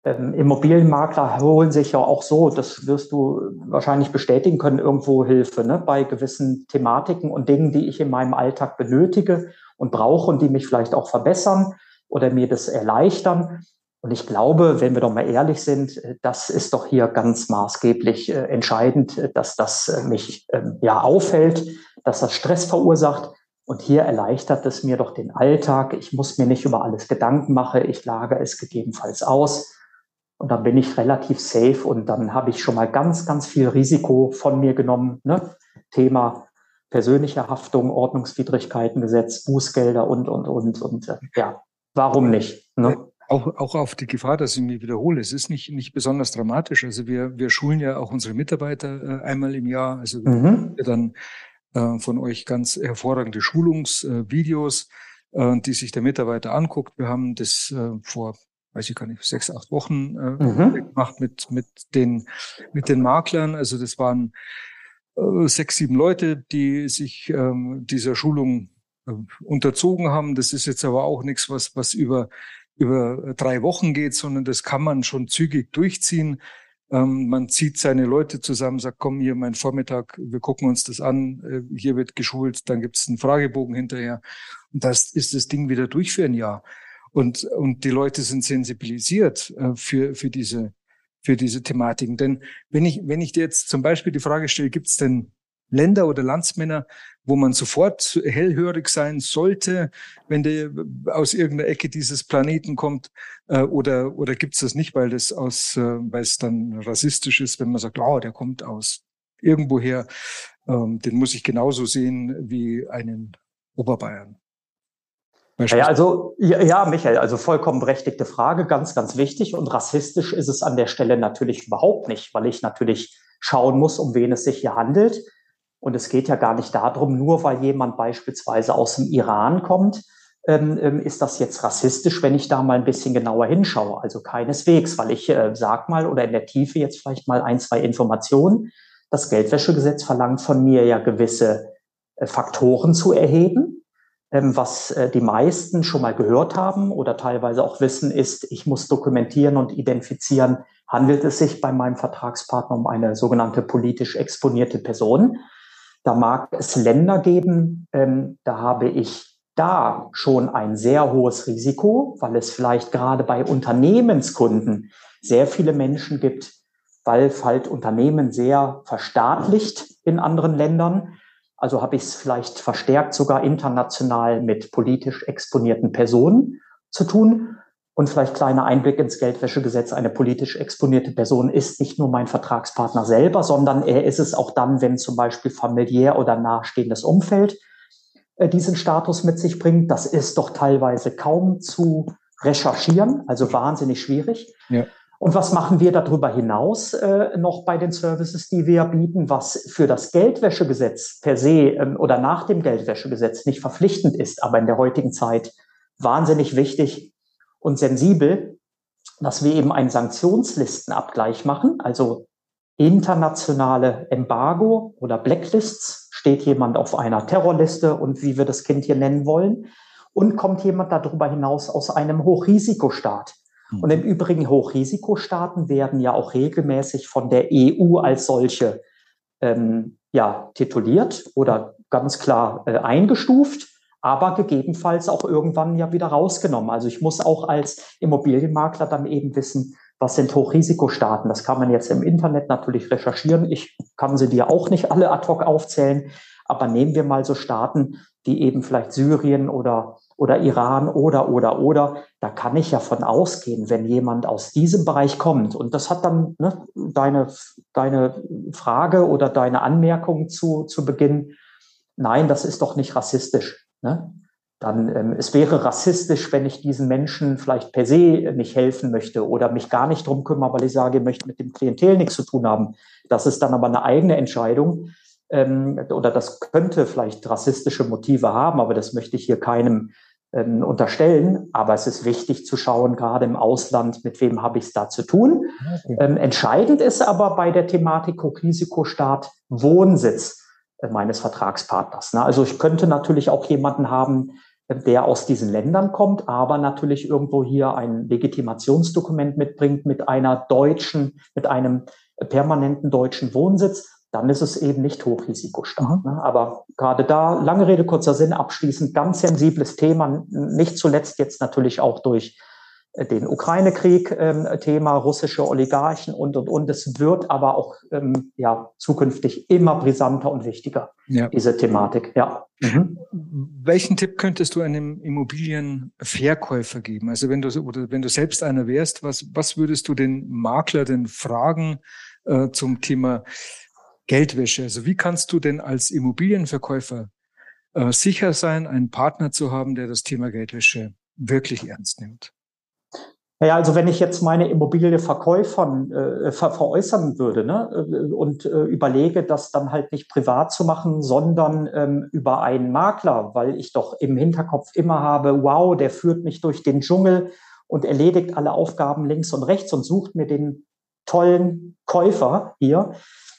S2: Ähm, Immobilienmakler holen sich ja auch so, das wirst du wahrscheinlich bestätigen können, irgendwo Hilfe ne? bei gewissen Thematiken und Dingen, die ich in meinem Alltag benötige und brauche und die mich vielleicht auch verbessern oder mir das erleichtern. Und ich glaube, wenn wir doch mal ehrlich sind, äh, das ist doch hier ganz maßgeblich äh, entscheidend, äh, dass das mich ähm, ja auffällt, dass das Stress verursacht. Und hier erleichtert es mir doch den Alltag. Ich muss mir nicht über alles Gedanken machen. Ich lage es gegebenenfalls aus. Und dann bin ich relativ safe und dann habe ich schon mal ganz, ganz viel Risiko von mir genommen. Ne? Thema persönliche Haftung, Ordnungswidrigkeitengesetz, Bußgelder und, und, und. Und ja, warum nicht? Ne?
S1: Auch, auch auf die Gefahr, dass ich mich wiederhole. Es ist nicht, nicht besonders dramatisch. Also wir, wir schulen ja auch unsere Mitarbeiter äh, einmal im Jahr. Also mhm. wir dann äh, von euch ganz hervorragende Schulungsvideos, äh, die sich der Mitarbeiter anguckt. Wir haben das äh, vor, weiß ich gar nicht, sechs, acht Wochen äh, mhm. gemacht mit, mit den, mit den Maklern. Also das waren äh, sechs, sieben Leute, die sich ähm, dieser Schulung äh, unterzogen haben. Das ist jetzt aber auch nichts, was, was über über drei Wochen geht, sondern das kann man schon zügig durchziehen. Ähm, man zieht seine Leute zusammen, sagt, komm hier mein Vormittag, wir gucken uns das an, äh, hier wird geschult, dann gibt es einen Fragebogen hinterher. Und das ist das Ding wieder durch für ein Jahr. Und, und die Leute sind sensibilisiert äh, für, für, diese, für diese Thematiken. Denn wenn ich, wenn ich dir jetzt zum Beispiel die Frage stelle, gibt es denn Länder oder Landsmänner, wo man sofort hellhörig sein sollte, wenn der aus irgendeiner Ecke dieses Planeten kommt? Äh, oder oder gibt es das nicht, weil das aus, äh, weil es dann rassistisch ist, wenn man sagt, oh, der kommt aus irgendwoher, ähm, den muss ich genauso sehen wie einen Oberbayern.
S2: Ja, also ja, ja, Michael, also vollkommen berechtigte Frage, ganz, ganz wichtig. Und rassistisch ist es an der Stelle natürlich überhaupt nicht, weil ich natürlich schauen muss, um wen es sich hier handelt. Und es geht ja gar nicht darum, nur weil jemand beispielsweise aus dem Iran kommt, ähm, ähm, ist das jetzt rassistisch, wenn ich da mal ein bisschen genauer hinschaue. Also keineswegs, weil ich äh, sag mal oder in der Tiefe jetzt vielleicht mal ein, zwei Informationen. Das Geldwäschegesetz verlangt von mir ja gewisse äh, Faktoren zu erheben. Ähm, was äh, die meisten schon mal gehört haben oder teilweise auch wissen, ist, ich muss dokumentieren und identifizieren, handelt es sich bei meinem Vertragspartner um eine sogenannte politisch exponierte Person. Da mag es Länder geben, ähm, da habe ich da schon ein sehr hohes Risiko, weil es vielleicht gerade bei Unternehmenskunden sehr viele Menschen gibt, weil halt Unternehmen sehr verstaatlicht in anderen Ländern. Also habe ich es vielleicht verstärkt sogar international mit politisch exponierten Personen zu tun. Und vielleicht kleiner Einblick ins Geldwäschegesetz. Eine politisch exponierte Person ist nicht nur mein Vertragspartner selber, sondern er ist es auch dann, wenn zum Beispiel familiär oder nahestehendes Umfeld äh, diesen Status mit sich bringt. Das ist doch teilweise kaum zu recherchieren, also wahnsinnig schwierig. Ja. Und was machen wir darüber hinaus äh, noch bei den Services, die wir bieten, was für das Geldwäschegesetz per se ähm, oder nach dem Geldwäschegesetz nicht verpflichtend ist, aber in der heutigen Zeit wahnsinnig wichtig und sensibel, dass wir eben einen Sanktionslistenabgleich machen, also internationale Embargo oder Blacklists. Steht jemand auf einer Terrorliste und wie wir das Kind hier nennen wollen? Und kommt jemand darüber hinaus aus einem Hochrisikostaat? Mhm. Und im Übrigen Hochrisikostaaten werden ja auch regelmäßig von der EU als solche ähm, ja, tituliert oder ganz klar äh, eingestuft, aber gegebenenfalls auch irgendwann ja wieder rausgenommen. Also ich muss auch als Immobilienmakler dann eben wissen, was sind Hochrisikostaaten. Das kann man jetzt im Internet natürlich recherchieren. Ich kann sie dir auch nicht alle ad hoc aufzählen, aber nehmen wir mal so Staaten, die eben vielleicht Syrien oder oder Iran oder, oder, oder. Da kann ich ja von ausgehen, wenn jemand aus diesem Bereich kommt. Und das hat dann ne, deine, deine Frage oder deine Anmerkung zu, zu Beginn. Nein, das ist doch nicht rassistisch. Ne? Dann, ähm, es wäre rassistisch, wenn ich diesen Menschen vielleicht per se nicht helfen möchte oder mich gar nicht drum kümmere, weil ich sage, ich möchte mit dem Klientel nichts zu tun haben. Das ist dann aber eine eigene Entscheidung ähm, oder das könnte vielleicht rassistische Motive haben, aber das möchte ich hier keinem ähm, unterstellen. Aber es ist wichtig zu schauen, gerade im Ausland, mit wem habe ich es da zu tun. Okay. Ähm, entscheidend ist aber bei der Thematik Hochrisikostaat Wohnsitz meines Vertragspartners. Ne? Also ich könnte natürlich auch jemanden haben, der aus diesen Ländern kommt, aber natürlich irgendwo hier ein Legitimationsdokument mitbringt mit einer deutschen, mit einem permanenten deutschen Wohnsitz dann ist es eben nicht Hochrisikostark. Mhm. Ne? Aber gerade da, lange Rede, kurzer Sinn, abschließend, ganz sensibles Thema, nicht zuletzt jetzt natürlich auch durch den Ukraine-Krieg ähm, Thema, russische Oligarchen und, und, und. Es wird aber auch ähm, ja, zukünftig immer brisanter und wichtiger, ja. diese Thematik. Ja.
S1: Mhm. Welchen Tipp könntest du einem Immobilienverkäufer geben? Also wenn du, oder wenn du selbst einer wärst, was, was würdest du den Makler denn fragen äh, zum Thema Geldwäsche. Also wie kannst du denn als Immobilienverkäufer äh, sicher sein, einen Partner zu haben, der das Thema Geldwäsche wirklich ernst nimmt?
S2: Naja, also wenn ich jetzt meine Immobilie Verkäufern äh, ver veräußern würde ne, äh, und äh, überlege, das dann halt nicht privat zu machen, sondern ähm, über einen Makler, weil ich doch im Hinterkopf immer habe, wow, der führt mich durch den Dschungel und erledigt alle Aufgaben links und rechts und sucht mir den tollen Käufer hier,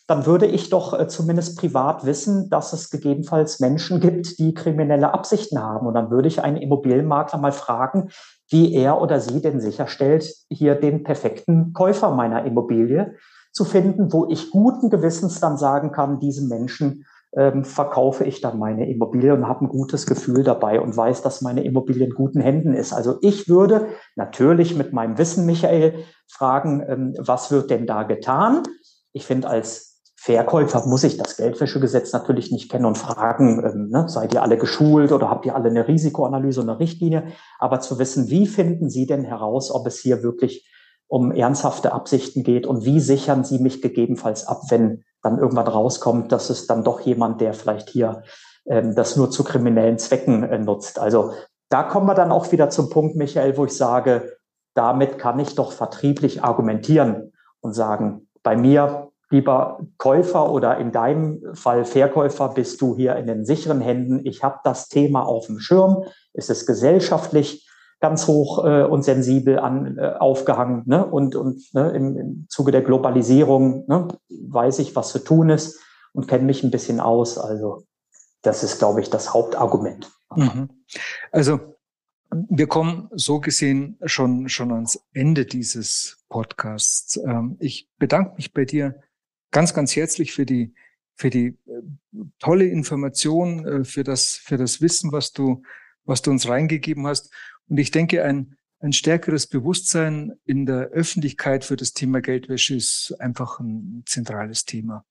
S2: dann würde ich doch äh, zumindest privat wissen, dass es gegebenenfalls Menschen gibt, die kriminelle Absichten haben. Und dann würde ich einen Immobilienmakler mal fragen, wie er oder sie denn sicherstellt, hier den perfekten Käufer meiner Immobilie zu finden, wo ich guten Gewissens dann sagen kann, diesem Menschen ähm, verkaufe ich dann meine Immobilie und habe ein gutes Gefühl dabei und weiß, dass meine Immobilie in guten Händen ist. Also ich würde natürlich mit meinem Wissen, Michael, fragen, ähm, was wird denn da getan? Ich finde, als Verkäufer muss ich das Geldwäschegesetz natürlich nicht kennen und fragen, ähm, ne, seid ihr alle geschult oder habt ihr alle eine Risikoanalyse und eine Richtlinie? Aber zu wissen, wie finden Sie denn heraus, ob es hier wirklich um ernsthafte Absichten geht und wie sichern Sie mich gegebenenfalls ab, wenn dann irgendwann rauskommt, dass es dann doch jemand, der vielleicht hier ähm, das nur zu kriminellen Zwecken äh, nutzt. Also da kommen wir dann auch wieder zum Punkt, Michael, wo ich sage, damit kann ich doch vertrieblich argumentieren und sagen, bei mir lieber Käufer oder in deinem Fall Verkäufer, bist du hier in den sicheren Händen. Ich habe das Thema auf dem Schirm. Es ist gesellschaftlich ganz hoch äh, und sensibel an, äh, aufgehangen. Ne? Und, und ne, im, im Zuge der Globalisierung ne, weiß ich, was zu tun ist und kenne mich ein bisschen aus. Also das ist, glaube ich, das Hauptargument. Mhm.
S1: Also wir kommen so gesehen schon, schon ans Ende dieses Podcasts. Ähm, ich bedanke mich bei dir ganz, ganz herzlich für die, für die äh, tolle Information, äh, für das, für das Wissen, was du, was du uns reingegeben hast. Und ich denke, ein, ein stärkeres Bewusstsein in der Öffentlichkeit für das Thema Geldwäsche ist einfach ein zentrales Thema.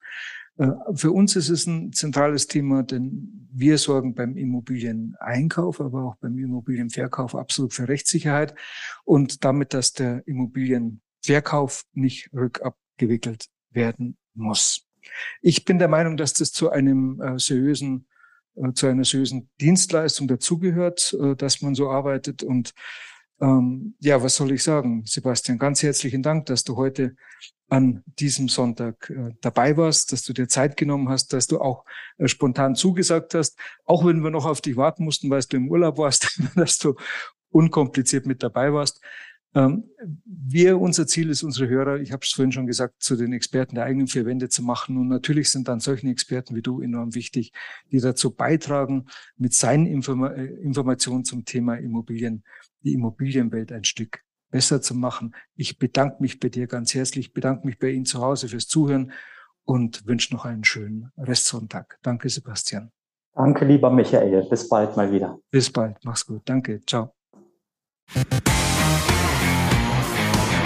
S1: Äh, für uns ist es ein zentrales Thema, denn wir sorgen beim Immobilieneinkauf, aber auch beim Immobilienverkauf absolut für Rechtssicherheit und damit, dass der Immobilienverkauf nicht rückabgewickelt werden muss. Ich bin der Meinung, dass das zu einem äh, seriösen, äh, zu einer seriösen Dienstleistung dazugehört, äh, dass man so arbeitet und ähm, ja, was soll ich sagen? Sebastian, ganz herzlichen Dank, dass du heute an diesem Sonntag äh, dabei warst, dass du dir Zeit genommen hast, dass du auch äh, spontan zugesagt hast, auch wenn wir noch auf dich warten mussten, weil du im Urlaub warst, *laughs* dass du unkompliziert mit dabei warst. Ähm, wir, unser Ziel ist, unsere Hörer, ich habe es vorhin schon gesagt, zu den Experten der eigenen vier Wände zu machen. Und natürlich sind dann solche Experten wie du enorm wichtig, die dazu beitragen, mit seinen Informa äh, Informationen zum Thema Immobilien, die Immobilienwelt ein Stück besser zu machen. Ich bedanke mich bei dir ganz herzlich, bedanke mich bei Ihnen zu Hause fürs Zuhören und wünsche noch einen schönen Restsonntag. Danke, Sebastian.
S2: Danke, lieber Michael. Bis bald mal wieder.
S1: Bis bald. Mach's gut. Danke. Ciao.